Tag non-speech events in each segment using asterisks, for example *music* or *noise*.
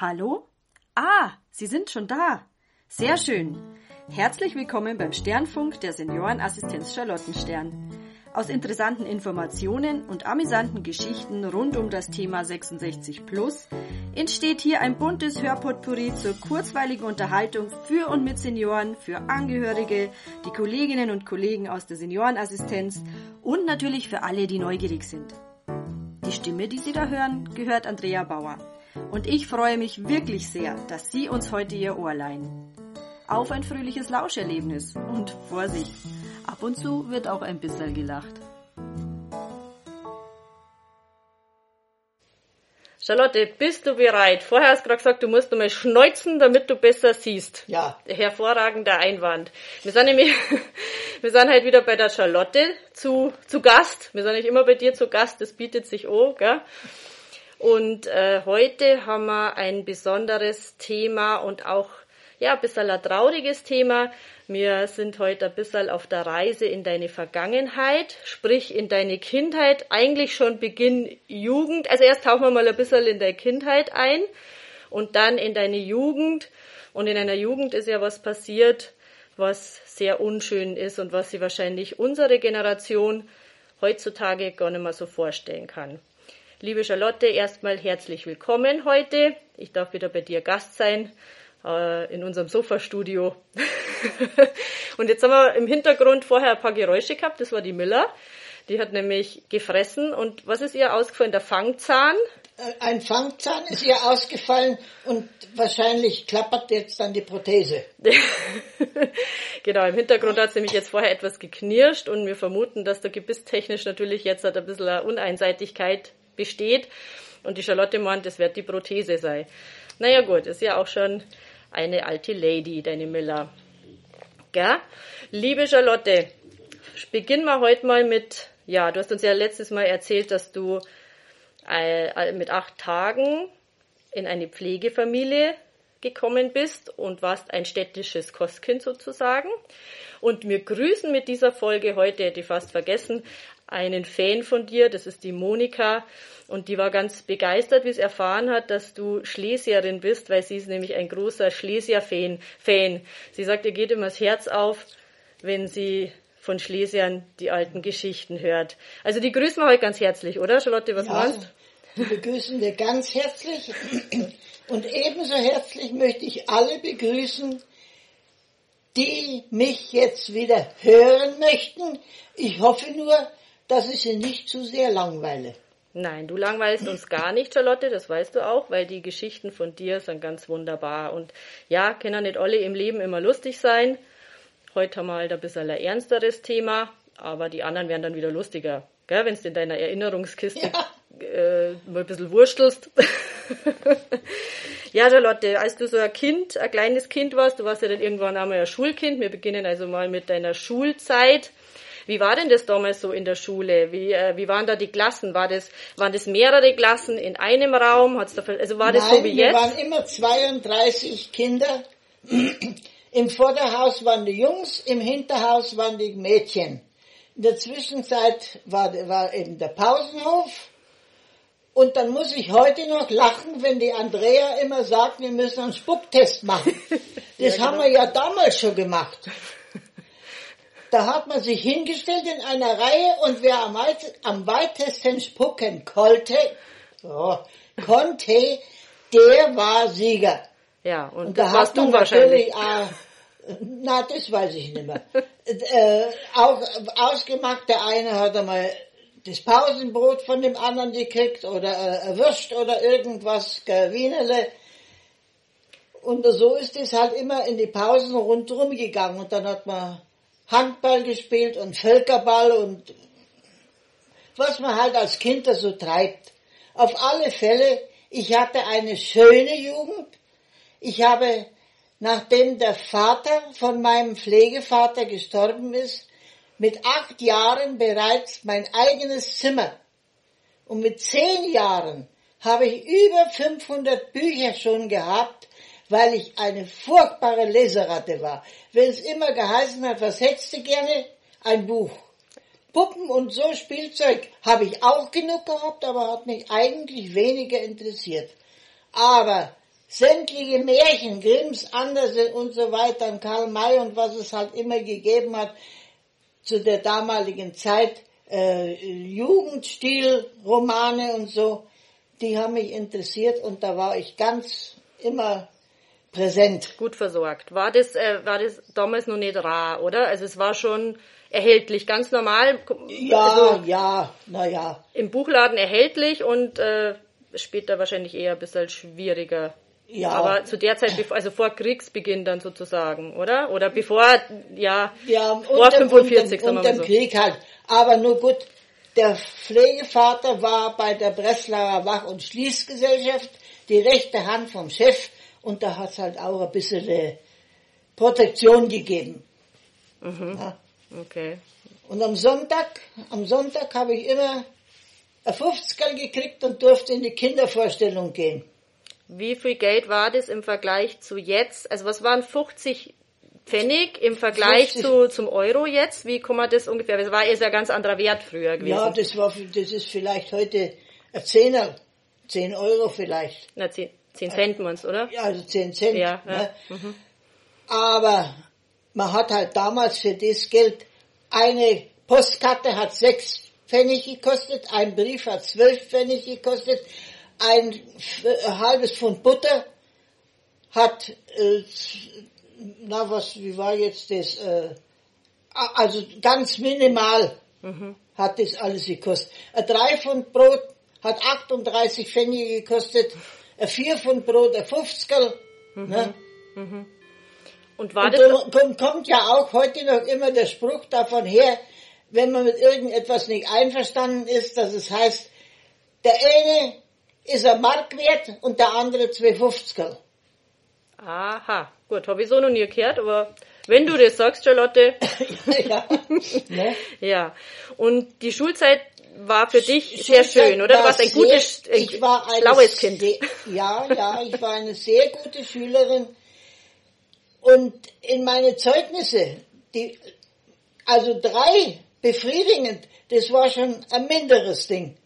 Hallo? Ah, Sie sind schon da. Sehr schön. Herzlich willkommen beim Sternfunk der Seniorenassistenz Charlottenstern. Aus interessanten Informationen und amüsanten Geschichten rund um das Thema 66 Plus entsteht hier ein buntes Hörpotpourri zur kurzweiligen Unterhaltung für und mit Senioren, für Angehörige, die Kolleginnen und Kollegen aus der Seniorenassistenz und natürlich für alle, die neugierig sind. Die Stimme, die Sie da hören, gehört Andrea Bauer. Und ich freue mich wirklich sehr, dass Sie uns heute Ihr Ohr leihen. Auf ein fröhliches Lauscherlebnis und Vorsicht, ab und zu wird auch ein bisschen gelacht. Charlotte, bist du bereit? Vorher hast du gerade gesagt, du musst nochmal schneuzen, damit du besser siehst. Ja. Hervorragender Einwand. Wir sind nämlich, *laughs* wir sind halt wieder bei der Charlotte zu, zu Gast. Wir sind nicht immer bei dir zu Gast, das bietet sich auch, gell? Und äh, heute haben wir ein besonderes Thema und auch ja, ein bisschen ein trauriges Thema. Wir sind heute ein bisschen auf der Reise in deine Vergangenheit, sprich in deine Kindheit, eigentlich schon Beginn Jugend. Also erst tauchen wir mal ein bisschen in deine Kindheit ein und dann in deine Jugend. Und in einer Jugend ist ja was passiert, was sehr unschön ist und was sie wahrscheinlich unsere Generation heutzutage gar nicht mehr so vorstellen kann. Liebe Charlotte, erstmal herzlich willkommen heute. Ich darf wieder bei dir Gast sein äh, in unserem Sofastudio. *laughs* und jetzt haben wir im Hintergrund vorher ein paar Geräusche gehabt. Das war die Miller. Die hat nämlich gefressen. Und was ist ihr ausgefallen? Der Fangzahn? Äh, ein Fangzahn ist ihr ausgefallen und wahrscheinlich klappert jetzt dann die Prothese. *laughs* genau, im Hintergrund hat es nämlich jetzt vorher etwas geknirscht und wir vermuten, dass da gebisstechnisch natürlich jetzt hat ein bisschen eine Uneinseitigkeit besteht. Und die Charlotte meint, das wird die Prothese sein. Naja gut, ist ja auch schon eine alte Lady, deine Miller. Gell? Liebe Charlotte, beginnen wir heute mal mit, ja, du hast uns ja letztes Mal erzählt, dass du äh, mit acht Tagen in eine Pflegefamilie gekommen bist und warst ein städtisches Kostkind sozusagen. Und wir grüßen mit dieser Folge heute, hätte ich fast vergessen, einen Fan von dir, das ist die Monika. Und die war ganz begeistert, wie es erfahren hat, dass du Schlesierin bist, weil sie ist nämlich ein großer Schlesier-Fan. Fan. Sie sagt, ihr geht immer das Herz auf, wenn sie von Schlesiern die alten Geschichten hört. Also die grüßen wir heute ganz herzlich, oder Charlotte, was ja, meinst Die begrüßen wir ganz herzlich. Und ebenso herzlich möchte ich alle begrüßen, die mich jetzt wieder hören möchten. Ich hoffe nur, dass ich sie nicht zu sehr langweile. Nein, du langweilst uns gar nicht, Charlotte, das weißt du auch, weil die Geschichten von dir sind ganz wunderbar. Und ja, können nicht alle im Leben immer lustig sein. Heute wir halt ein bisschen ein ernsteres Thema, aber die anderen werden dann wieder lustiger. Wenn du in deiner Erinnerungskiste ja. äh, mal ein bisschen wurstelst. *laughs* *laughs* ja, Charlotte, als du so ein Kind, ein kleines Kind warst, du warst ja dann irgendwann einmal ein Schulkind. Wir beginnen also mal mit deiner Schulzeit. Wie war denn das damals so in der Schule? Wie, äh, wie waren da die Klassen? War das, waren das mehrere Klassen in einem Raum? Hat's da, also war das Nein, so wie jetzt? wir waren immer 32 Kinder. *clears throat* Im Vorderhaus waren die Jungs, im Hinterhaus waren die Mädchen. In der Zwischenzeit war, war eben der Pausenhof. Und dann muss ich heute noch lachen, wenn die Andrea immer sagt, wir müssen einen Spucktest machen. *laughs* Das ja, genau. haben wir ja damals schon gemacht. Da hat man sich hingestellt in einer Reihe und wer am, weit, am weitesten spucken konnte, oh, konnte, der war Sieger. Ja, und, und da hast du wahrscheinlich. Äh, na, das weiß ich nicht mehr. *laughs* äh, auch ausgemacht, der eine hat einmal das Pausenbrot von dem anderen gekriegt oder äh, Würst oder irgendwas, Wienerle. Und so ist es halt immer in die Pausen rundherum gegangen und dann hat man Handball gespielt und Völkerball und was man halt als Kind da so treibt. Auf alle Fälle, ich hatte eine schöne Jugend. Ich habe, nachdem der Vater von meinem Pflegevater gestorben ist, mit acht Jahren bereits mein eigenes Zimmer. Und mit zehn Jahren habe ich über 500 Bücher schon gehabt weil ich eine furchtbare Leseratte war. Wenn es immer geheißen hat, was hättest du gerne? Ein Buch. Puppen und so Spielzeug habe ich auch genug gehabt, aber hat mich eigentlich weniger interessiert. Aber sämtliche Märchen, Grimms, Andersen und so weiter, Karl May und was es halt immer gegeben hat, zu der damaligen Zeit, äh, Jugendstil-Romane und so, die haben mich interessiert und da war ich ganz immer präsent. Gut versorgt. War das, äh, war das damals noch nicht rar, oder? Also es war schon erhältlich, ganz normal. Ja, also ja, naja. Im Buchladen erhältlich und äh, später wahrscheinlich eher ein bisschen schwieriger. Ja. Aber zu der Zeit, also vor Kriegsbeginn dann sozusagen, oder? Oder bevor, ja, Ja, vor unter, 45, unter, sagen wir unter mal dem so. Krieg halt. Aber nur gut, der Pflegevater war bei der Breslauer Wach- und Schließgesellschaft die rechte Hand vom Chef und da hat es halt auch ein bisschen äh, Protektion gegeben. Mhm. Ja. Okay. Und am Sonntag, am Sonntag habe ich immer ein 50 gekriegt und durfte in die Kindervorstellung gehen. Wie viel Geld war das im Vergleich zu jetzt? Also was waren 50 Pfennig im Vergleich 50. zu, zum Euro jetzt? Wie kann man das ungefähr? Das war ist ja ganz anderer Wert früher gewesen. Ja, das war, das ist vielleicht heute ein Zehner, 10 Euro vielleicht. Na, 10, 10 Cent meinst, oder? Ja, also 10 Cent. Ja, ne? ja. Mhm. Aber man hat halt damals für das Geld, eine Postkarte hat sechs Pfennig gekostet, ein Brief hat zwölf Pfennig gekostet, ein, ein halbes Pfund Butter hat, äh, na was, wie war jetzt das, äh, also ganz minimal hat das alles gekostet. Ein drei Pfund Brot hat 38 Pfennige gekostet, ein vier Pfund Brot ein 50 ne? Und war Und das, da kommt, kommt ja auch heute noch immer der Spruch davon her, wenn man mit irgendetwas nicht einverstanden ist, dass es heißt, der eine ist ein Mark wert und der andere zwei Fünfziger. aha, gut, habe ich so noch nie gehört, aber wenn du das sagst, Charlotte, *laughs* ja. ne? ja. Und die Schulzeit war für dich sehr schön, oder? Du War warst ein sehr- gutes, ein ich war eine schlaues Kind. Sehr, ja, ja, ich war eine sehr gute Schülerin. Und in meine Zeugnisse, die, also drei befriedigend, das war schon ein minderes Ding.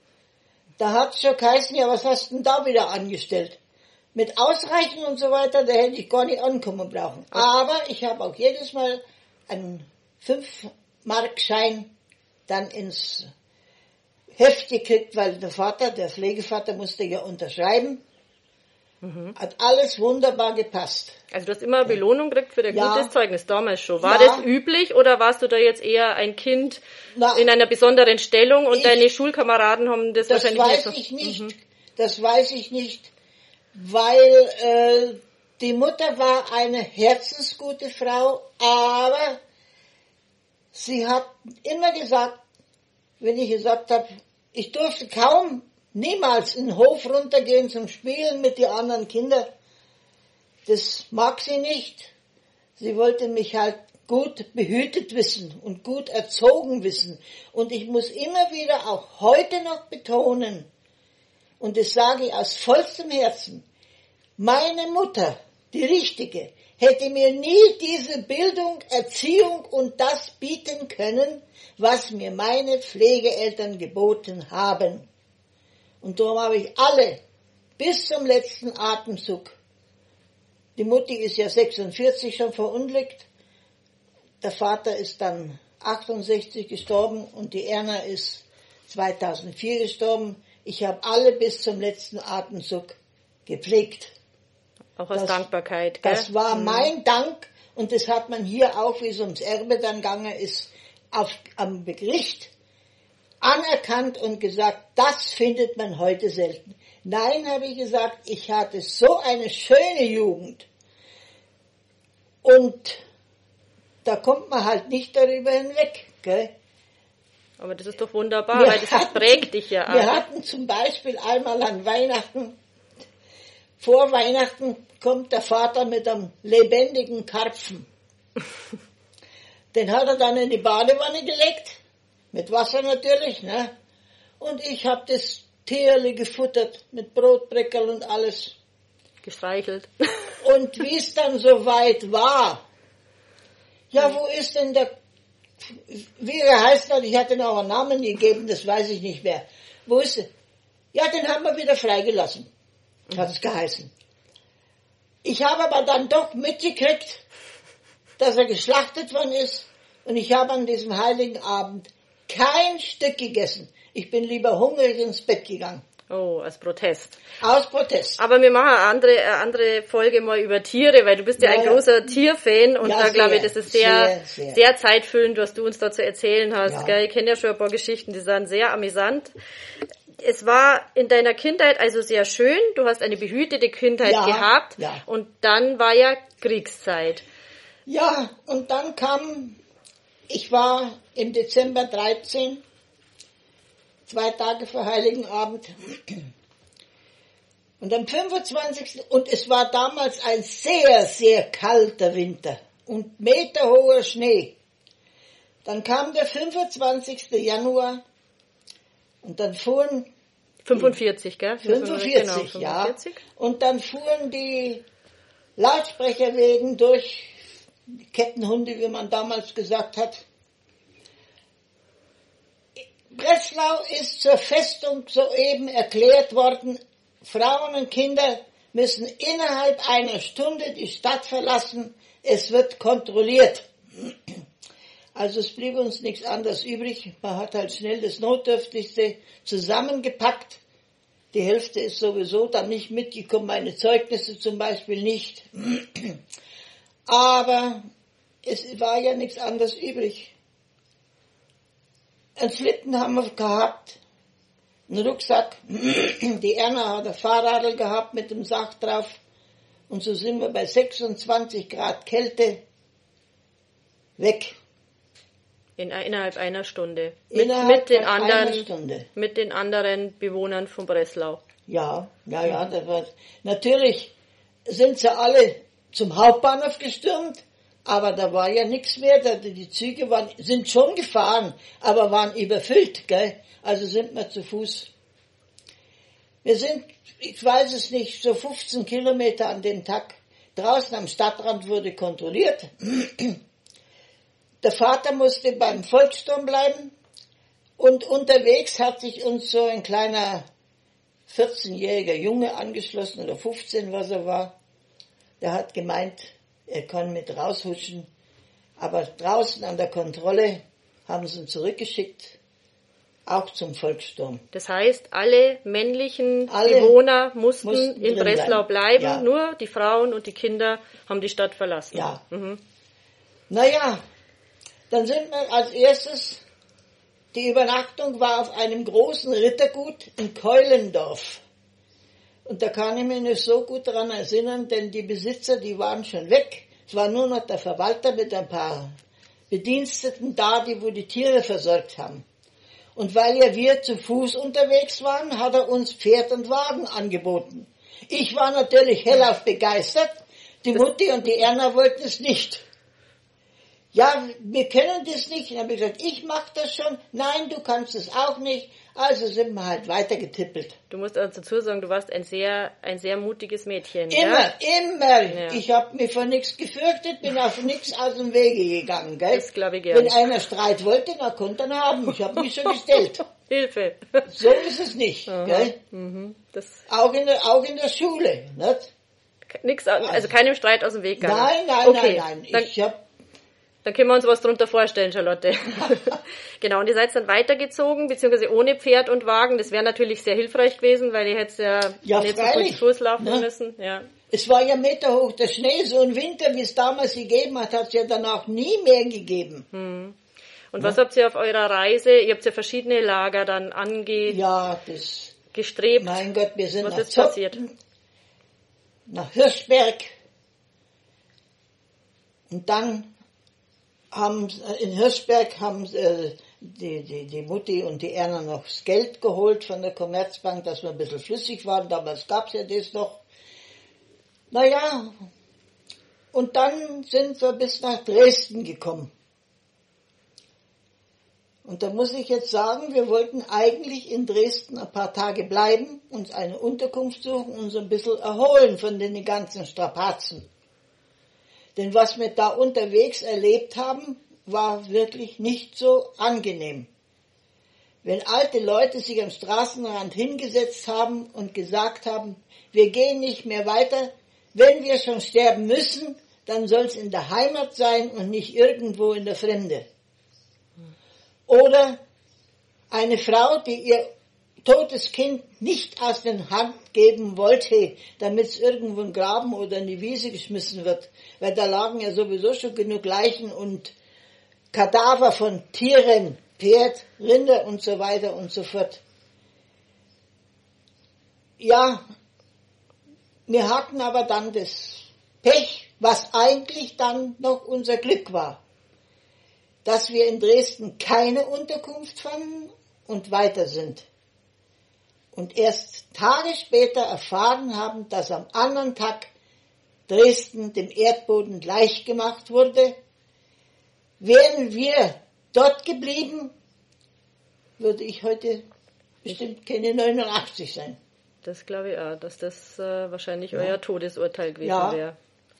Da hat's schon geheißen, ja, was hast du denn da wieder angestellt? Mit Ausreichen und so weiter, da hätte ich gar nicht ankommen brauchen. Aber ich habe auch jedes Mal einen 5-Mark-Schein dann ins Heft gekriegt, weil der Vater, der Pflegevater musste ja unterschreiben. Hat alles wunderbar gepasst. Also du hast immer Belohnung gekriegt für dein Ja. gutes Zeugnis damals schon. War Ja. das üblich oder warst du da jetzt eher ein Kind Na, in einer besonderen Stellung und ich- deine Schulkameraden haben das, Das wahrscheinlich weiß nicht ich nicht. Das weiß ich nicht, weil äh, die Mutter war eine herzensgute Frau, aber sie hat immer gesagt, wenn ich gesagt habe, ich durfte kaum, niemals in den Hof runtergehen zum Spielen mit den anderen Kindern. Das mag sie nicht. Sie wollte mich halt gut behütet wissen und gut erzogen wissen. Und ich muss immer wieder auch heute noch betonen, und das sage ich aus vollstem Herzen, meine Mutter, die richtige, hätte mir nie diese Bildung, Erziehung und das bieten können, was mir meine Pflegeeltern geboten haben. Und darum habe ich alle bis zum letzten Atemzug. Die Mutti ist ja 46 schon verunglückt. Der Vater ist dann 68 gestorben und die Erna ist 2004 gestorben. Ich habe alle bis zum letzten Atemzug gepflegt. Auch aus Das- Dankbarkeit. Gell? Das war mein Dank und das hat man hier auch, wie es ums Erbe dann gegangen ist, auf, am Gericht anerkannt und gesagt, das findet man heute selten. Nein, habe ich gesagt, ich hatte so eine schöne Jugend. Und da kommt man halt nicht darüber hinweg. Gell? Aber das ist doch wunderbar, Wir weil das hatten- prägt dich ja Wir auch. hatten zum Beispiel einmal an Weihnachten, vor Weihnachten kommt der Vater mit einem lebendigen Karpfen. *laughs* Den hat er dann in die Badewanne gelegt, mit Wasser natürlich, ne? Und ich habe das Tierli gefuttert mit Brotbreckerl und alles. Gestreichelt. *laughs* Und wie es dann soweit war, ja, wo ist denn der, wie er heißt hat, ich hatte noch einen Namen gegeben, das weiß ich nicht mehr. Wo ist er? Ja, den haben wir wieder freigelassen, hat es geheißen. Ich habe aber dann doch mitgekriegt, dass er geschlachtet worden ist und ich habe an diesem heiligen Abend kein Stück gegessen. Ich bin lieber hungrig ins Bett gegangen. Oh, als Protest. Aus Protest. Aber wir machen eine andere, eine andere Folge mal über Tiere, weil du bist ja, Ja, ein großer Tierfan und Ja, da glaube ich, sehr, das ist sehr, sehr, sehr, sehr. zeitfüllend, was du uns da zu erzählen hast. Ja. Gell? Ich kenne ja schon ein paar Geschichten, die sind sehr amüsant. Es war in deiner Kindheit also sehr schön. Du hast eine behütete Kindheit Ja, gehabt und dann war ja Kriegszeit. Ja, und dann kam, ich war im Dezember 13, zwei Tage vor Heiligen Abend. Und am 25. und es war damals ein sehr, sehr kalter Winter und meterhoher Schnee. Dann kam der 25. Januar und dann fuhren 45, gell? 45, genau, ja. 45. Und dann fuhren die Lautsprecherwegen durch, Kettenhunde, wie man damals gesagt hat. Breslau ist zur Festung soeben erklärt worden, Frauen und Kinder müssen innerhalb einer Stunde die Stadt verlassen, es wird kontrolliert. Also es blieb uns nichts anderes übrig. Man hat halt schnell das Notdürftigste zusammengepackt. Die Hälfte ist sowieso dann nicht mitgekommen, meine Zeugnisse zum Beispiel nicht. Aber es war ja nichts anderes übrig. Ein Schlitten haben wir gehabt, einen Rucksack, *clears throat* die Erna hat ein Fahrradl gehabt mit dem Sack drauf und so sind wir bei 26 Grad Kälte weg. In, innerhalb einer Stunde. Mit, Innerhalb mit den anderen, Stunde. mit den anderen Bewohnern von Breslau. Ja, ja, ja, das war, natürlich sind sie alle zum Hauptbahnhof gestürmt, aber da war ja nichts mehr, die Züge waren, sind schon gefahren, aber waren überfüllt, gell, also sind wir zu Fuß. Wir sind, ich weiß es nicht, so 15 Kilometer an dem Tag. Draußen am Stadtrand wurde kontrolliert. Der Vater musste beim Volkssturm bleiben und unterwegs hat sich uns so ein kleiner 14-jähriger Junge angeschlossen oder 15, was er war. Der hat gemeint, er kann mit raushuschen. Aber draußen an der Kontrolle haben sie ihn zurückgeschickt, auch zum Volkssturm. Das heißt, alle männlichen Alle Bewohner mussten, mussten in Breslau bleiben, bleiben. Ja. nur die Frauen und die Kinder haben die Stadt verlassen. Ja. Mhm. Naja, dann sind wir als erstes, die Übernachtung war auf einem großen Rittergut in Keulendorf. Und da kann ich mich nicht so gut daran erinnern, denn die Besitzer, die waren schon weg. Es war nur noch der Verwalter mit ein paar Bediensteten da, die wo die Tiere versorgt haben. Und weil ja wir zu Fuß unterwegs waren, hat er uns Pferd und Wagen angeboten. Ich war natürlich hellauf begeistert, die Mutti und die Erna wollten es nicht. Ja, wir können das nicht. Dann habe ich gesagt, ich mache das schon. Nein, du kannst es auch nicht. Also sind wir halt weitergetippelt. Du musst also dazu sagen, du warst ein sehr, ein sehr mutiges Mädchen. Immer, Ja? immer. Ja. Ich habe mich vor nichts gefürchtet, bin auf nichts aus dem Wege gegangen. Gell? Das glaube ich gern. Wenn einer Streit wollte, dann konnte er haben. Ich habe mich schon gestellt. *laughs* Hilfe. So ist es nicht. Gell? Mhm. Das, Auch, in der, auch in der Schule. Nicht? nix, also keinem Streit aus dem Weg gegangen. Nein, nein, okay. nein, nein. Ich habe dann können wir uns was drunter vorstellen, Charlotte. *laughs* genau, und ihr seid dann weitergezogen, beziehungsweise ohne Pferd und Wagen. Das wäre natürlich sehr hilfreich gewesen, weil ihr hättet ja, Ja, nicht so gut Fuß laufen Ne? müssen. Ja. Es war ja meterhoch der Schnee, so ein Winter, wie es damals gegeben hat, hat es ja danach nie mehr gegeben. Und was habt ihr auf eurer Reise? Ihr habt ja verschiedene Lager dann Ja, das, angestrebt. mein Gott, wir sind Was nach ist passiert? Zotten, nach Hirschberg und dann haben in Hirschberg haben äh, die, die, die Mutti und die Erna noch das Geld geholt von der Commerzbank, dass wir ein bisschen flüssig waren. Damals gab es ja das noch. Naja, und dann sind wir bis nach Dresden gekommen. Und da muss ich jetzt sagen, wir wollten eigentlich in Dresden ein paar Tage bleiben, uns eine Unterkunft suchen und uns ein bisschen erholen von den ganzen Strapazen. Denn was wir da unterwegs erlebt haben, war wirklich nicht so angenehm. Wenn alte Leute sich am Straßenrand hingesetzt haben und gesagt haben, wir gehen nicht mehr weiter, wenn wir schon sterben müssen, dann soll es in der Heimat sein und nicht irgendwo in der Fremde. Oder eine Frau, die ihr totes Kind nicht aus den Hand geben wollte, damit es irgendwo in Graben oder in die Wiese geschmissen wird, weil da lagen ja sowieso schon genug Leichen und Kadaver von Tieren, Pferd, Rinder und so weiter und so fort. Ja, wir hatten aber dann das Pech, was eigentlich dann noch unser Glück war, dass wir in Dresden keine Unterkunft fanden und weiter sind. Und erst Tage später erfahren haben, dass am anderen Tag Dresden dem Erdboden gleich gemacht wurde. Wären wir dort geblieben, würde ich heute bestimmt keine 89 sein. Das glaube ich auch, dass das äh, wahrscheinlich ja. euer Todesurteil gewesen ja. wäre.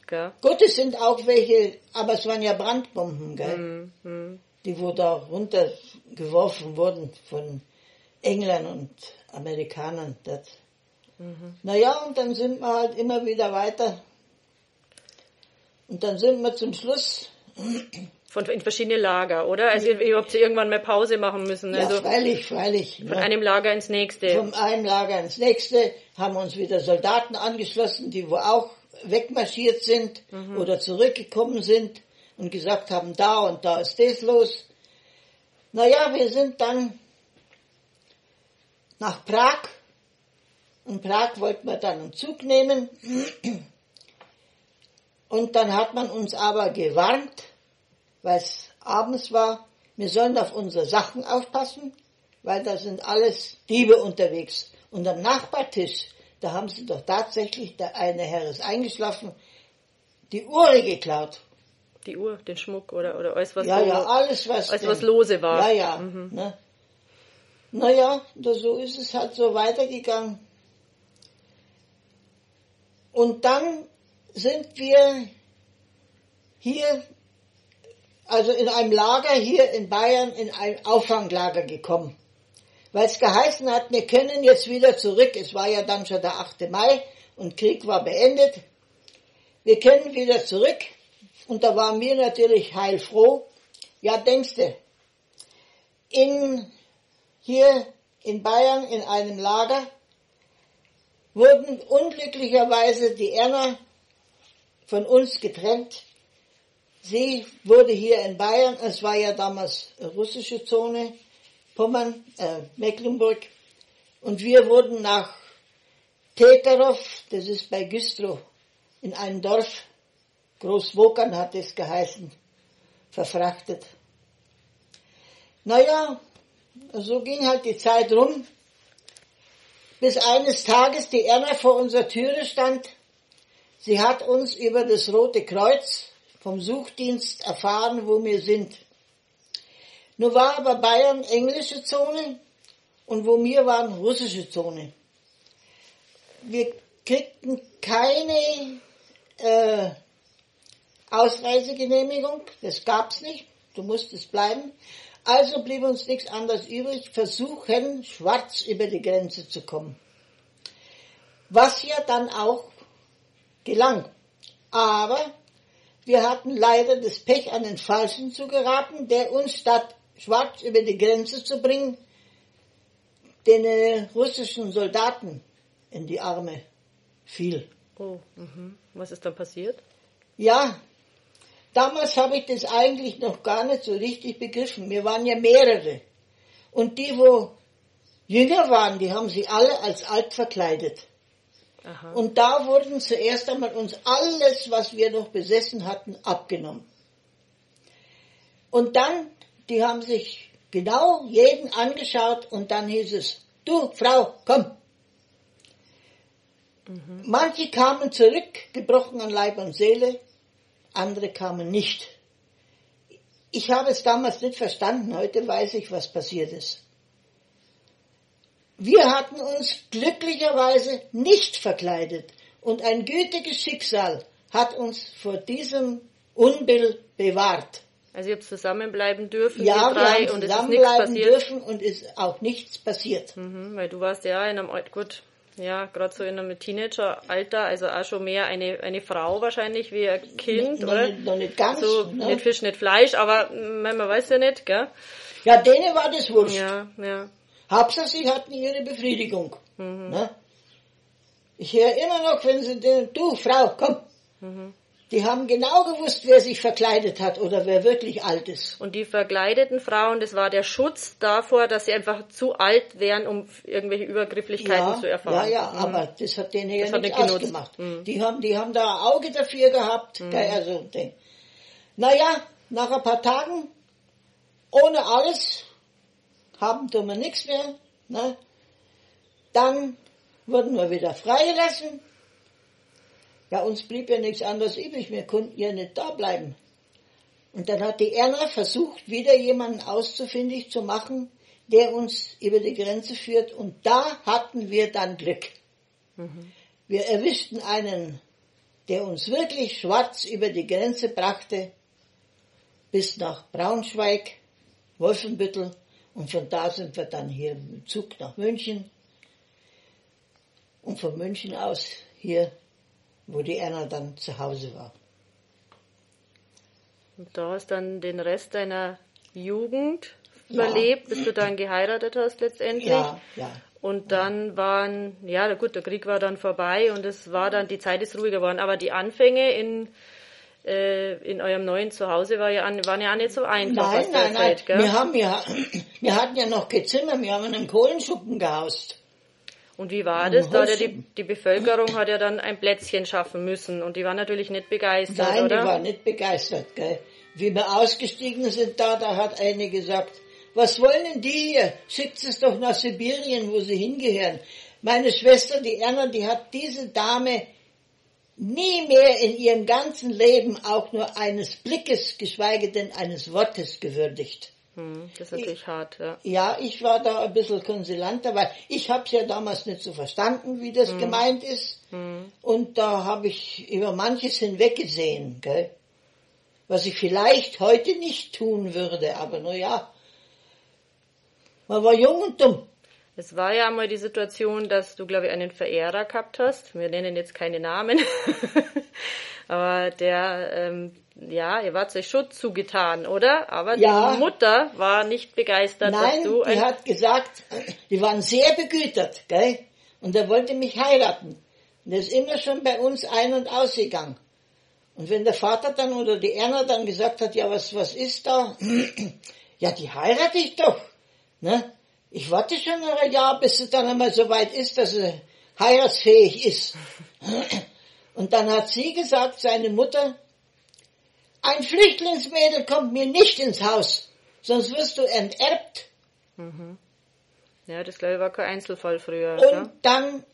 Gell? Gut, es sind auch welche, aber es waren ja Brandbomben, gell? Mm, mm. die wo da runtergeworfen wurden von Engländern und Amerikanern. Das. Mhm. Naja, und dann sind wir halt immer wieder weiter. Und dann sind wir zum Schluss. Von, in verschiedene Lager, oder? Also ihr habt irgendwann mal Pause machen müssen. Ja, also freilich, freilich. Von ja. einem Lager ins nächste. Von einem Lager ins nächste haben uns wieder Soldaten angeschlossen, die wo auch wegmarschiert sind mhm. oder zurückgekommen sind und gesagt haben, da und da ist das los. Naja, wir sind dann nach Prag. In Prag wollten wir dann einen Zug nehmen. Und dann hat man uns aber gewarnt, weil es abends war, wir sollen auf unsere Sachen aufpassen, weil da sind alles Diebe unterwegs. Und am Nachbartisch, da haben sie doch tatsächlich, der eine Herr ist eingeschlafen, die Uhr geklaut. Die Uhr, den Schmuck oder, oder alles, was, ja, so, ja, alles, was, alles, was lose war. Ja, ja. Mhm. Ne? Naja, so ist es halt so weitergegangen. Und dann sind wir hier, also in einem Lager hier in Bayern, in ein Auffanglager gekommen. Weil es geheißen hat, wir können jetzt wieder zurück. Es war ja dann schon der 8. Mai und Krieg war beendet. Wir können wieder zurück. Und da waren wir natürlich heilfroh. Ja, denkste, in hier in Bayern in einem Lager wurden unglücklicherweise die Erna von uns getrennt. Sie wurde hier in Bayern, es war ja damals russische Zone, Pommern, äh, Mecklenburg, und wir wurden nach Teterow, das ist bei Güstrow, in ein Dorf, Großwokern hat es geheißen, verfrachtet. Naja, so ging halt die Zeit rum, bis eines Tages die Erna vor unserer Türe stand. Sie hat uns über das Rote Kreuz vom Suchdienst erfahren, wo wir sind. Nun war aber Bayern englische Zone und wo wir waren russische Zone. Wir kriegten keine äh, Ausreisegenehmigung, das gab's nicht, du musstest bleiben. Also blieb uns nichts anderes übrig, versuchen, schwarz über die Grenze zu kommen. Was ja dann auch gelang. Aber wir hatten leider das Pech, an den Falschen zu geraten, der uns statt schwarz über die Grenze zu bringen, den äh, russischen Soldaten in die Arme fiel. Oh, mh. was ist dann passiert? Ja, Damals habe ich das eigentlich noch gar nicht so richtig begriffen. Wir waren ja mehrere. Und die, wo jünger waren, die haben sie alle als alt verkleidet. Aha. Und da wurden zuerst einmal uns alles, was wir noch besessen hatten, abgenommen. Und dann, die haben sich genau jeden angeschaut und dann hieß es, du Frau, komm. Mhm. Manche kamen zurück, gebrochen an Leib und Seele, andere kamen nicht. Ich habe es damals nicht verstanden, heute weiß ich, was passiert ist. Wir hatten uns glücklicherweise nicht verkleidet und ein gütiges Schicksal hat uns vor diesem Unbill bewahrt. Also ihr habt zusammenbleiben dürfen, ja, wir haben zusammenbleiben dürfen und ist auch nichts passiert. Mhm, weil du warst ja in einem, gut, ja, gerade so in einem Teenageralter, also auch schon mehr eine, eine Frau wahrscheinlich wie ein Kind, noch oder? Nicht, noch nicht ganz. so, ne? nicht Fisch, nicht Fleisch, aber mm, man weiß ja nicht, gell? Ja, denen war das wurscht. Ja, ja. Hauptsache, sie hatten ihre Befriedigung. Mhm. Ne? Ich höre immer noch, wenn sie, den, du Frau, komm. Mhm. Die haben genau gewusst, wer sich verkleidet hat oder wer wirklich alt ist. Und die verkleideten Frauen, das war der Schutz davor, dass sie einfach zu alt wären, um irgendwelche Übergrifflichkeiten Ja, zu erfahren. ja, ja, Mhm. aber das hat denen ja Das nichts nicht genutzt. ausgemacht. Mhm. Die, haben, die haben da ein Auge dafür gehabt. Gell, also, den. Naja, nach ein paar Tagen, ohne alles, haben tun wir nichts mehr. Ne? Dann wurden wir wieder freigelassen. Ja, uns blieb ja nichts anderes übrig. Wir konnten ja nicht da bleiben. Und dann hat die Erna versucht, wieder jemanden auszufindig zu machen, der uns über die Grenze führt. Und da hatten wir dann Glück. Wir erwischten einen, der uns wirklich schwarz über die Grenze brachte, bis nach Braunschweig, Wolfenbüttel. Und von da sind wir dann hier im Zug nach München. Und von München aus hier, wo die Erna dann zu Hause war. Und da hast dann den Rest deiner Jugend Ja. überlebt, bis du dann geheiratet hast letztendlich. Ja, ja. Und dann waren, ja gut, der Krieg war dann vorbei und es war dann, die Zeit ist ruhiger geworden. Aber die Anfänge in, äh, in eurem neuen Zuhause war ja, waren ja auch nicht so einfach Nein, aus der nein, nein. Zeit, gell? Wir, haben, wir, *clears throat* wir hatten ja noch kein Zimmer, wir haben in einem Kohlenschuppen gehaust. Und wie war das? Da ja die, die Bevölkerung hat ja dann ein Plätzchen schaffen müssen und die waren natürlich nicht begeistert, Nein, oder? die war nicht begeistert. Gell? Wie wir ausgestiegen sind da, da hat eine gesagt, was wollen denn die hier? Schickt es doch nach Sibirien, wo sie hingehören. Meine Schwester, die Erna, die hat diese Dame nie mehr in ihrem ganzen Leben auch nur eines Blickes, geschweige denn eines Wortes gewürdigt. Hm, das ist natürlich hart, ja. Ja, ich war da ein bisschen konsilanter, weil ich habe es ja damals nicht so verstanden, wie das gemeint ist. Und da habe ich über manches hinweggesehen, gell? was ich vielleicht heute nicht tun würde, aber nur ja, man war jung und dumm. Es war ja einmal die Situation, dass du, glaube ich, einen Verehrer gehabt hast. Wir nennen jetzt keine Namen. *laughs* Aber der, ähm, ja, ihr wart euch schon zugetan, oder? Aber Ja. die Mutter war nicht begeistert, dass Nein, du die ein hat gesagt, *clears throat* die waren sehr begütert, gell? Und er wollte mich heiraten. Und er ist immer schon bei uns ein- und ausgegangen. Und wenn der Vater dann oder die Erna dann gesagt hat, ja, was, was ist da? *clears throat* ja, die heirate ich doch. Ne? Ich warte schon ein Jahr, bis es dann einmal so weit ist, dass sie heiratsfähig ist. Und dann hat sie gesagt, seine Mutter, ein Flüchtlingsmädel kommt mir nicht ins Haus, sonst wirst du enterbt. Ja, das glaube ich war kein Einzelfall früher. Und gell? dann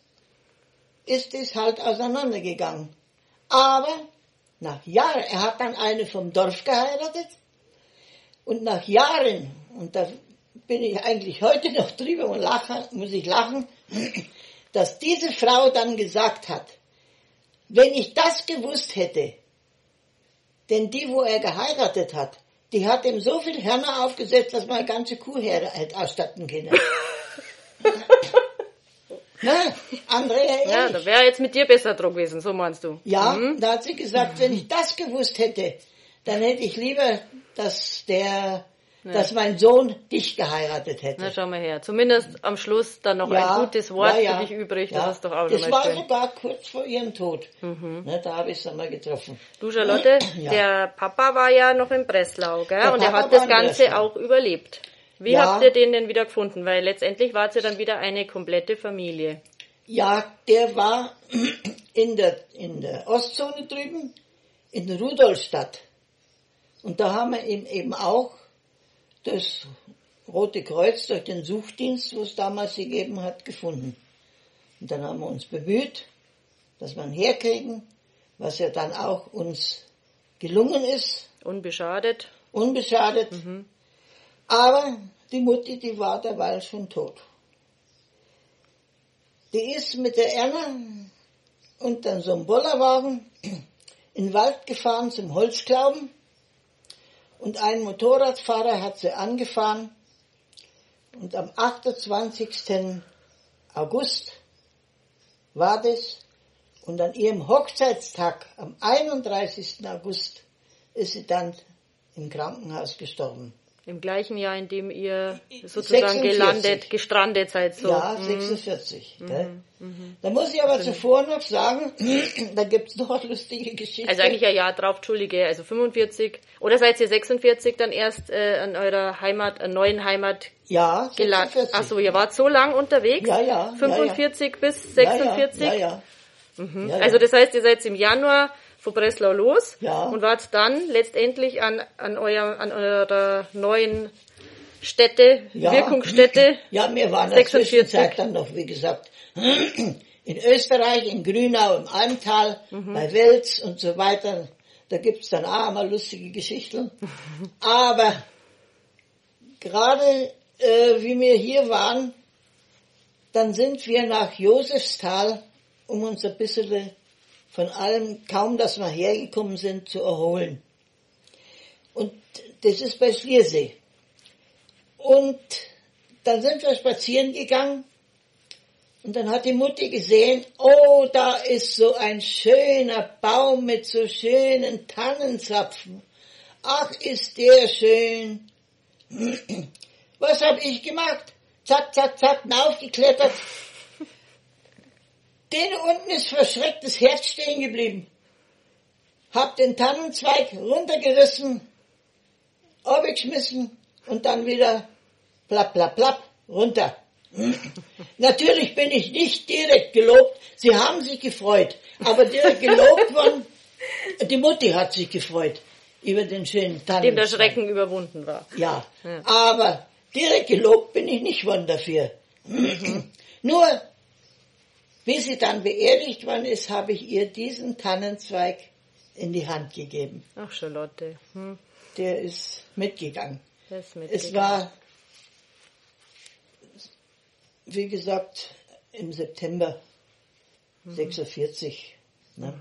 ist es halt auseinandergegangen. Aber nach Jahren, er hat dann eine vom Dorf geheiratet und nach Jahren, und da bin ich eigentlich heute noch drüber und lache, muss ich lachen, dass diese Frau dann gesagt hat, wenn ich das gewusst hätte, denn die, wo er geheiratet hat, die hat ihm so viel Hörner aufgesetzt, dass man eine ganze Kuh her hätte ausstatten können. *laughs* Na, Andrea, Ja, da wäre jetzt mit dir besser dran gewesen, so meinst du. Ja, da hat sie gesagt, wenn ich das gewusst hätte, dann hätte ich lieber, dass der, dass mein Sohn dich geheiratet hätte. Na, schau mal her. Zumindest am Schluss dann noch Ja, ein gutes Wort ja, ja. für dich übrig. Ja. Das ist doch auch Das war schön. Mhm. sogar kurz vor ihrem Tod. Ne, da habe ich es einmal getroffen. Du, Charlotte, Ja. der Papa war ja noch in Breslau, gell? Der Und er hat das Ganze auch überlebt. Wie Ja. habt ihr den denn wieder gefunden? Weil letztendlich war es ja dann wieder eine komplette Familie. Ja, der war *clears throat* in der, in der Ostzone drüben, in Rudolstadt. Und da haben wir ihn eben auch das Rote Kreuz durch den Suchdienst, wo es damals gegeben hat, gefunden. Und dann haben wir uns bemüht, dass wir ihn herkriegen, was ja dann auch uns gelungen ist, Unbeschadet. unbeschadet. Aber die Mutti, die war derweil schon tot. Die ist mit der Erna und dann so einem Bollerwagen in den Wald gefahren zum Holzklauben und ein Motorradfahrer hat sie angefahren und am 28. August war das. Und an ihrem Hochzeitstag, am 31. August, ist sie dann im Krankenhaus gestorben. Im gleichen Jahr, in dem ihr sozusagen 46. gelandet, gestrandet seid. So. Ja, Mhm. 46. gell? Da muss ich aber zuvor noch sagen, *clears throat* da gibt's noch eine lustige Geschichte. Also eigentlich ein Jahr drauf, Entschuldige, also 45. Oder seid ihr 46 dann erst äh, an eurer Heimat, an neuen Heimat ja, gelandet? 46. Ach so, ihr wart so lang unterwegs? Ja, ja, ja, 45 bis Ja, 46? Ja, ja. ja. ja, ja. Also das heißt, ihr seid im Januar von Breslau los Ja. und wart dann letztendlich an, an, euer, an eurer neuen Stätte, Ja. Wirkungsstätte. *clears throat* Ja, wir waren in der 46. Zwischenzeit dann noch, wie gesagt, *clears throat* in Österreich, in Grünau, im Almtal, Mhm. bei Welz und so weiter. Da gibt's dann auch mal lustige Geschichten. Aber gerade äh, wie wir hier waren, dann sind wir nach Josefsthal, um uns ein bisschen von allem, kaum dass wir hergekommen sind, zu erholen. Und das ist bei Schliersee. Und dann sind wir spazieren gegangen und dann hat die Mutti gesehen, oh, da ist so ein schöner Baum mit so schönen Tannenzapfen. Ach, ist der schön. *clears throat* Was hab ich gemacht? Zack, zack, zack, aufgeklettert. Den unten ist verschrecktes Herz stehen geblieben. Hab den Tannenzweig runtergerissen, abgeschmissen und dann wieder plapp, plapp, plapp, runter. Natürlich bin ich nicht direkt gelobt. Sie haben sich gefreut. Aber direkt gelobt worden, die Mutti hat sich gefreut über den schönen Tannenzweig. Dem der Schrecken überwunden war. Ja, aber direkt gelobt bin ich nicht worden dafür. Nur, wie sie dann beerdigt worden ist, habe ich ihr diesen Tannenzweig in die Hand gegeben. Ach, Charlotte. Hm, Der ist mitgegangen. das ist Es mitgegangen. war, wie gesagt, im September Mhm. 46. Ne?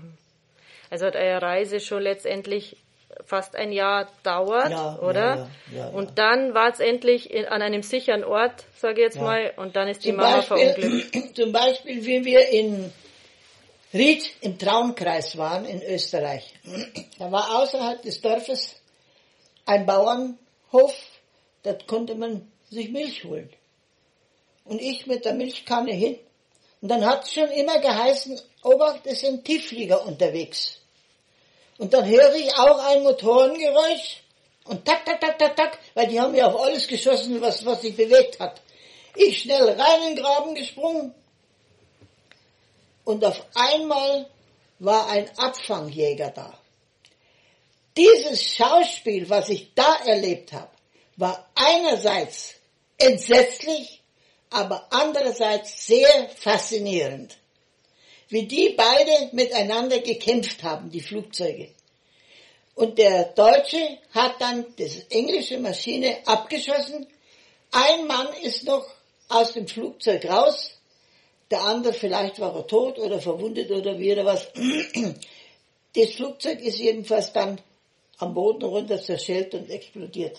Also hat eure Reise schon letztendlich fast ein Jahr dauert, Ja, oder? ja, ja. Und dann war es endlich in, an einem sicheren Ort, sage ich jetzt mal, und dann ist die Zum Mama verunglückt. Beispiel, *clears throat* zum Beispiel, wie wir in Ried im Traumkreis waren in Österreich. *clears throat* Da war außerhalb des Dorfes ein Bauernhof, da konnte man sich Milch holen. Und ich mit der Milchkanne hin. Und dann hat es schon immer geheißen, Obacht, es sind Tiefflieger unterwegs. Und dann höre ich auch ein Motorengeräusch und tak, tak, tak, tak, tak, weil die haben ja auf alles geschossen, was, was sich bewegt hat. Ich schnell rein in den Graben gesprungen und auf einmal war ein Abfangjäger da. Dieses Schauspiel, was ich da erlebt habe, war einerseits entsetzlich, aber andererseits sehr faszinierend. Wie die beide miteinander gekämpft haben, die Flugzeuge. Und der Deutsche hat dann das englische Maschine abgeschossen. Ein Mann ist noch aus dem Flugzeug raus. Der andere vielleicht war er tot oder verwundet oder wie oder was. *clears throat* Das Flugzeug ist jedenfalls dann am Boden runter zerschellt und explodiert.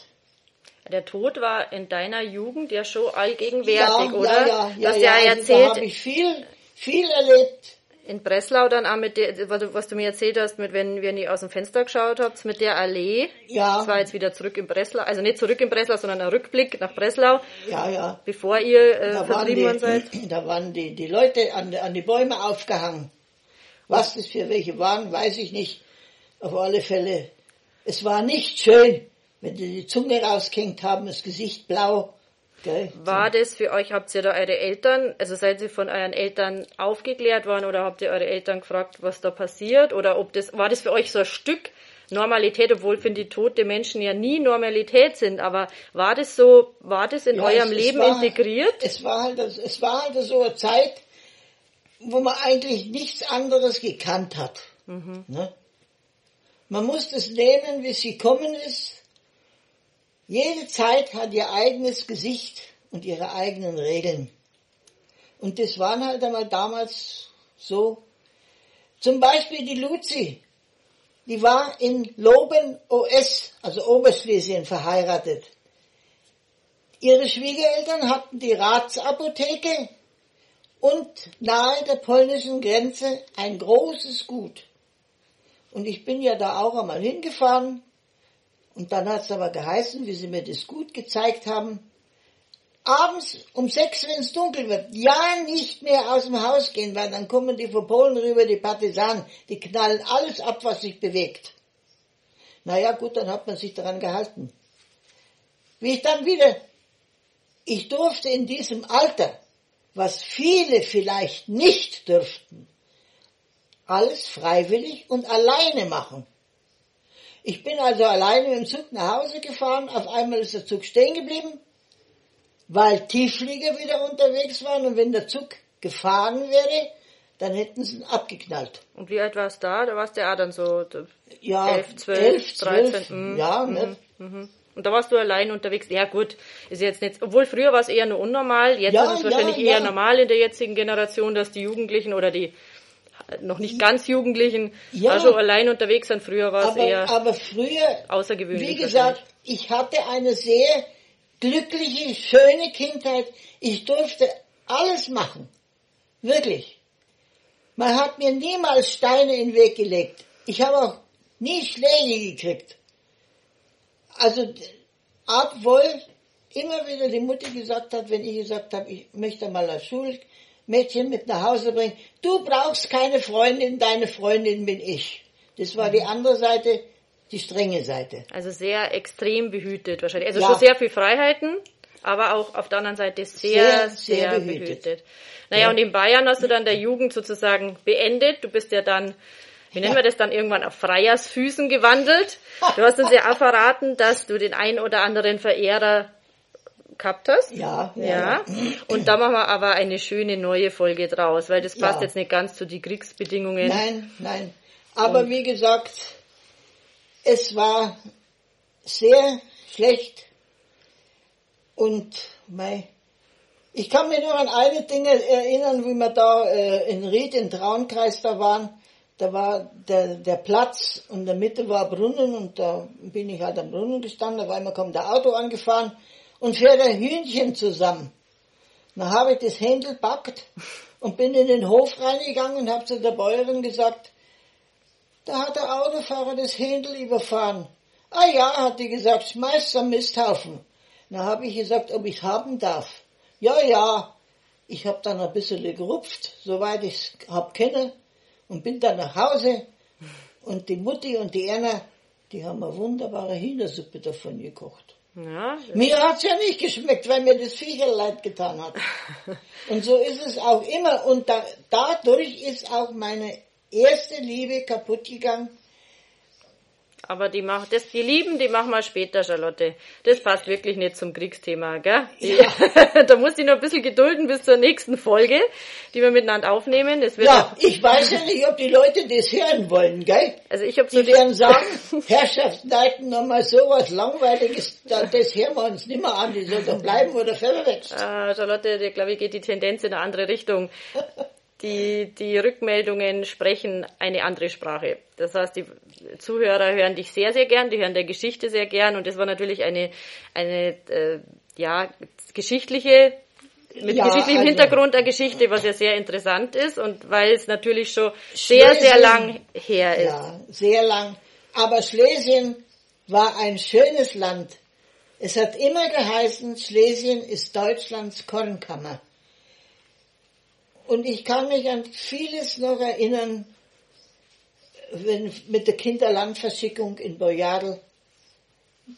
Der Tod war in deiner Jugend ja schon allgegenwärtig, oder? Ja, ja, ja, ja, ja, also da erzählt, habe ich viel, viel erlebt. In Breslau dann auch mit der, was du- mir erzählt hast, mit wenn, wenn ihr aus dem Fenster geschaut habt, mit der Allee. Ja. Das war jetzt wieder zurück in Breslau, also nicht zurück in Breslau, sondern ein Rückblick nach Breslau, Ja, ja. bevor ihr äh, Da waren, vertrieben worden seid. *clears throat* da waren die, die Leute an, an die Bäume aufgehangen. Was das für welche waren, weiß ich nicht. Auf alle Fälle. Es war nicht schön, wenn die die Zunge rausgehängt haben, das Gesicht blau. War das für euch, habt ihr da eure Eltern, also seid ihr von euren Eltern aufgeklärt worden oder habt ihr eure Eltern gefragt, was da passiert? Oder ob das, war das für euch so ein Stück Normalität, obwohl für die tote Menschen ja nie Normalität sind, aber war das so, war das in Ja, eurem es- es Leben war- integriert? Es war halt, es war halt so eine Zeit, wo man eigentlich nichts anderes gekannt hat. Ne? Man muss es nehmen, wie es gekommen ist. Jede Zeit hat ihr eigenes Gesicht und ihre eigenen Regeln. Und das waren halt einmal damals so. Zum Beispiel die Luzi, die war in Loben OS, also Oberschlesien, verheiratet. Ihre Schwiegereltern hatten die Ratsapotheke und nahe der polnischen Grenze ein großes Gut. Und ich bin ja da auch einmal hingefahren und dann hat es aber geheißen, wie sie mir das Gut gezeigt haben, abends um sechs, wenn es dunkel wird, ja nicht mehr aus dem Haus gehen, weil dann kommen die von Polen rüber, die Partisanen, die knallen alles ab, was sich bewegt. Naja gut, dann hat man sich daran gehalten. Wie ich dann wieder, ich durfte in diesem Alter, was viele vielleicht nicht dürften, alles freiwillig und alleine machen. Ich bin also alleine mit dem Zug nach Hause gefahren, auf einmal ist der Zug stehen geblieben, weil Tiefflieger wieder unterwegs waren und wenn der Zug gefahren wäre, dann hätten sie ihn abgeknallt. Und wie alt warst du da? Da warst du ja dann so ja, 11, 12, 11, 13. 12, mhm. Ja, ne? Mhm. Und da warst du allein unterwegs. Ja gut, ist jetzt nicht, obwohl früher war es eher nur unnormal, jetzt ja, ist es wahrscheinlich ja, eher normal in der jetzigen Generation, dass die Jugendlichen oder die noch nicht ganz Jugendlichen ja, schon allein unterwegs sind. Früher war es eher aber früher, außergewöhnlich. Wie gesagt, ich hatte eine sehr glückliche, schöne Kindheit. Ich durfte alles machen. Wirklich. Man hat mir niemals Steine in den Weg gelegt. Ich habe auch nie Schläge gekriegt. Also, obwohl immer wieder die Mutter gesagt hat, wenn ich gesagt habe, ich möchte mal ein Schulmädchen mit nach Hause bringen, du brauchst keine Freundin, deine Freundin bin ich. Das war die andere Seite, die strenge Seite. Also sehr extrem behütet wahrscheinlich. Also ja. schon sehr viel Freiheiten, aber auch auf der anderen Seite sehr, sehr, sehr, sehr behütet. behütet. Naja, ja. und in Bayern hast du dann der Jugend sozusagen beendet. Du bist ja dann, wie nennen wir das dann, irgendwann auf Freiersfüßen gewandelt. Du hast uns ja auch verraten, dass du den ein oder anderen Verehrer gehabt hast. Ja, ja. ja. Und da machen wir aber eine schöne neue Folge draus, weil das passt ja. jetzt nicht ganz zu den Kriegsbedingungen. Nein, nein. Aber und wie gesagt, es war sehr schlecht und mei, ich kann mich noch an eine Dinge erinnern, wie wir da äh, in Ried, im Traunkreis da waren. Da war der, der Platz und in der Mitte war Brunnen und da bin ich halt am Brunnen gestanden. Auf einmal kommt der Auto angefahren und fährt ein Hühnchen zusammen. Dann habe ich das Händel packt und bin in den Hof reingegangen und habe zu der Bäuerin gesagt, da hat der Autofahrer das Händel überfahren. Ah ja, hat die gesagt, schmeißt am Misthaufen. Dann habe ich gesagt, ob ich haben darf. Ja, ja, ich habe dann ein bisschen gerupft, soweit ich es hab kenne, und bin dann nach Hause. Und die Mutti und die Erna, die haben eine wunderbare Hühnersuppe davon gekocht. Ja, mir hat's ja nicht geschmeckt, weil mir das Viecher leid getan hat. *laughs* und so ist es auch immer. Und da, dadurch ist auch meine erste Liebe kaputt gegangen aber die macht das, die lieben, die machen wir später, Charlotte. Das passt wirklich nicht zum Kriegsthema, gell? Ja. *laughs* da muss ich noch ein bisschen gedulden bis zur nächsten Folge, die wir miteinander aufnehmen. Das wird ja, ich weiß ja nicht, ob die Leute das hören wollen, gell? Also ich habe so die werden sagen, *laughs* Herrschaftsleiten nochmal sowas Langweiliges, das hören wir uns nicht mehr an, die soll doch bleiben oder verwechseln. Ah, Charlotte, ich glaube, geht die Tendenz in eine andere Richtung *laughs* die, die Rückmeldungen sprechen eine andere Sprache. Das heißt, die Zuhörer hören dich sehr, sehr gern, die hören der Geschichte sehr gern und das war natürlich eine, eine äh, ja, geschichtliche mit ja, geschichtlichem also, Hintergrund der Geschichte, was ja sehr interessant ist und weil es natürlich schon sehr, sehr lang her ist. Ja, sehr lang. Aber Schlesien war ein schönes Land. Es hat immer geheißen, Schlesien ist Deutschlands Kornkammer. Und ich kann mich an vieles noch erinnern, wenn, mit der Kinderlandverschickung in Boyadel.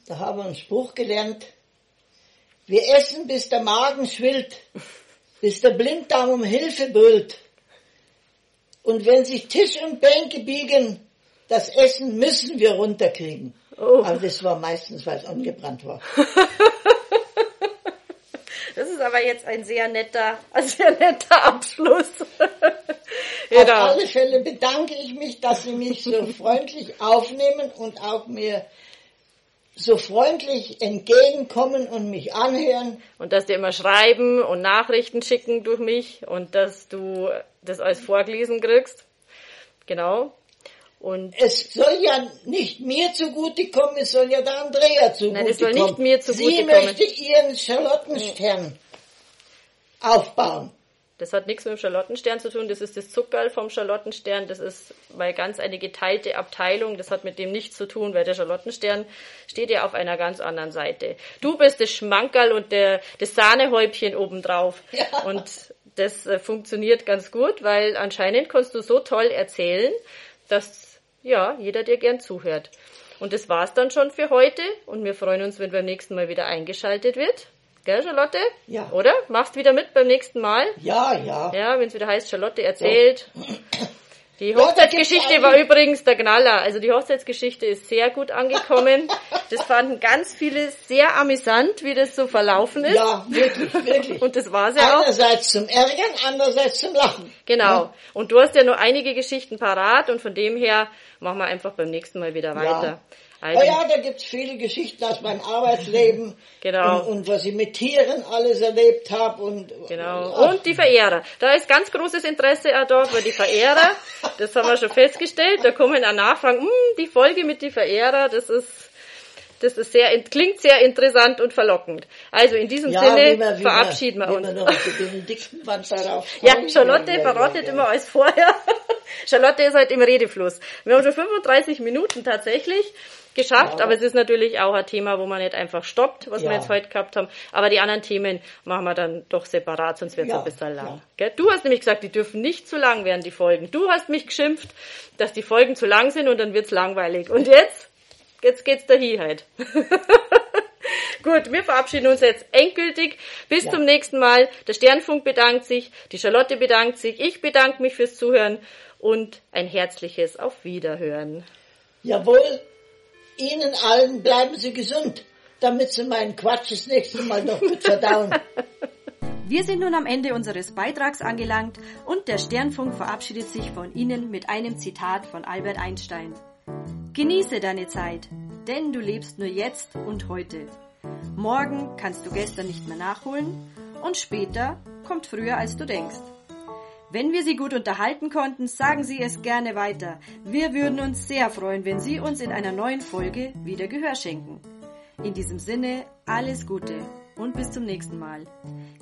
Da haben wir einen Spruch gelernt. Wir essen, bis der Magen schwillt, bis der Blinddarm um Hilfe brüllt. Und wenn sich Tisch und Bänke biegen, das Essen müssen wir runterkriegen. Oh. Aber das war meistens, weil es angebrannt war. *laughs* Das ist aber jetzt ein sehr netter, ein sehr netter Abschluss. Genau. Auf alle Fälle bedanke ich mich, dass Sie mich so *laughs* freundlich aufnehmen und auch mir so freundlich entgegenkommen und mich anhören. Und dass die immer schreiben und Nachrichten schicken durch mich und dass du das alles vorgelesen kriegst. Genau. Und es soll ja nicht mir zugutekommen, es soll ja der Andrea zugutekommen. Nein, es soll nicht mir zugutekommen. Sie möchte ihren Charlottenstern aufbauen. Das hat nichts mit dem Charlottenstern zu tun, das ist das Zuckerl vom Charlottenstern, das ist mal ganz eine geteilte Abteilung, das hat mit dem nichts zu tun, weil der Charlottenstern steht ja auf einer ganz anderen Seite. Du bist das Schmankerl und der, das Sahnehäubchen obendrauf. *laughs* Ja. Und das äh, funktioniert ganz gut, weil anscheinend kannst du so toll erzählen, dass ja, jeder dir gern zuhört. Und das war's dann schon für heute und wir freuen uns, wenn beim nächsten Mal wieder eingeschaltet wird. Gell, Charlotte? Ja. Oder? Machst wieder mit beim nächsten Mal? Ja, ja. Ja, wenn es wieder heißt, Charlotte erzählt. Die Hochzeitsgeschichte war übrigens der Knaller. Also die Hochzeitsgeschichte ist sehr gut angekommen. *laughs* Das fanden ganz viele sehr amüsant, wie das so verlaufen ist. Ja, wirklich, wirklich. Und das war ja auch. Einerseits zum Ärgern, andererseits zum Lachen. Genau. Ja. Und du hast ja nur einige Geschichten parat und von dem her machen wir einfach beim nächsten Mal wieder weiter. Ja. Also, oh ja, da gibt's viele Geschichten aus meinem Arbeitsleben. *laughs* genau. Und, und, was ich mit Tieren alles erlebt habe. Und, genau. Und die Verehrer. Da ist ganz großes Interesse auch da, weil die Verehrer, das haben wir schon festgestellt, da kommen auch Nachfragen, hm, die Folge mit die Verehrer, das ist das ist sehr, klingt sehr interessant und verlockend. Also in diesem ja, Sinne wir, verabschieden wir uns. Wir ja, Charlotte verrottet immer als vorher. *laughs* Charlotte ist halt im Redefluss. Wir haben schon 35 Minuten tatsächlich geschafft, ja. aber es ist natürlich auch ein Thema, wo man nicht einfach stoppt, was ja. wir jetzt heute gehabt haben. Aber die anderen Themen machen wir dann doch separat, sonst wird es ja. ein bisschen lang. Ja. Du hast nämlich gesagt, die dürfen nicht zu lang werden, die Folgen. Du hast mich geschimpft, dass die Folgen zu lang sind und dann wird's langweilig. Und jetzt? Jetzt geht's dahin halt. *laughs* Gut, wir verabschieden uns jetzt endgültig. Bis zum nächsten Mal. Der Sternfunk bedankt sich, die Charlotte bedankt sich, ich bedanke mich fürs Zuhören und ein herzliches Auf Wiederhören. Jawohl, Ihnen allen bleiben Sie gesund, damit Sie meinen Quatsch das nächste Mal noch gut verdauen. Wir sind nun am Ende unseres Beitrags angelangt und der Sternfunk verabschiedet sich von Ihnen mit einem Zitat von Albert Einstein. Genieße deine Zeit, denn du lebst nur jetzt und heute. Morgen kannst du gestern nicht mehr nachholen und später kommt früher als du denkst. Wenn wir Sie gut unterhalten konnten, sagen Sie es gerne weiter. Wir würden uns sehr freuen, wenn Sie uns in einer neuen Folge wieder Gehör schenken. In diesem Sinne, alles Gute und bis zum nächsten Mal.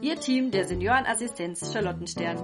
Ihr Team der Seniorenassistenz Charlottenstern.